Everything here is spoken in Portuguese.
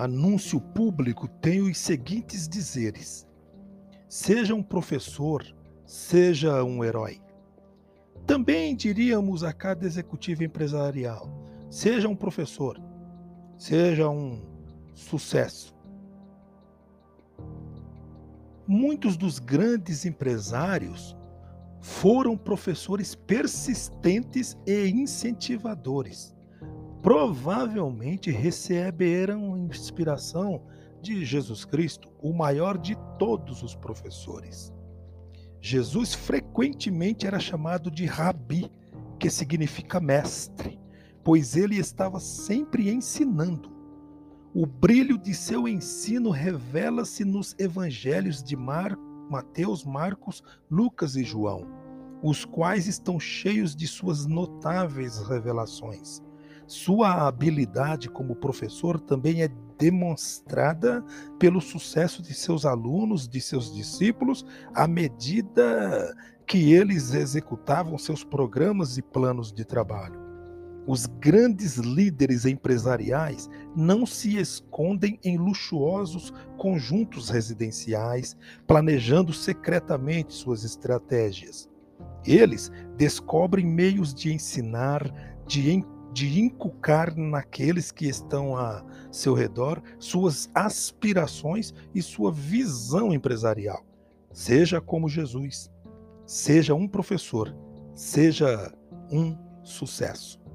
anúncio público tem os seguintes dizeres: seja um professor, seja um herói. Também diríamos a cada executivo empresarial: seja um professor, seja um sucesso. Muitos dos grandes empresários foram professores persistentes e incentivadores. Provavelmente receberam inspiração de Jesus Cristo, o maior de todos os professores. Jesus frequentemente era chamado de rabi, que significa mestre, pois ele estava sempre ensinando. O brilho de seu ensino revela-se nos evangelhos de Mar, Mateus, Marcos, Lucas e João, os quais estão cheios de suas notáveis revelações. Sua habilidade como professor também é demonstrada pelo sucesso de seus alunos, de seus discípulos, à medida que eles executavam seus programas e planos de trabalho. Os grandes líderes empresariais não se escondem em luxuosos conjuntos residenciais, planejando secretamente suas estratégias. Eles descobrem meios de ensinar, de de inculcar naqueles que estão a seu redor suas aspirações e sua visão empresarial. Seja como Jesus, seja um professor, seja um sucesso.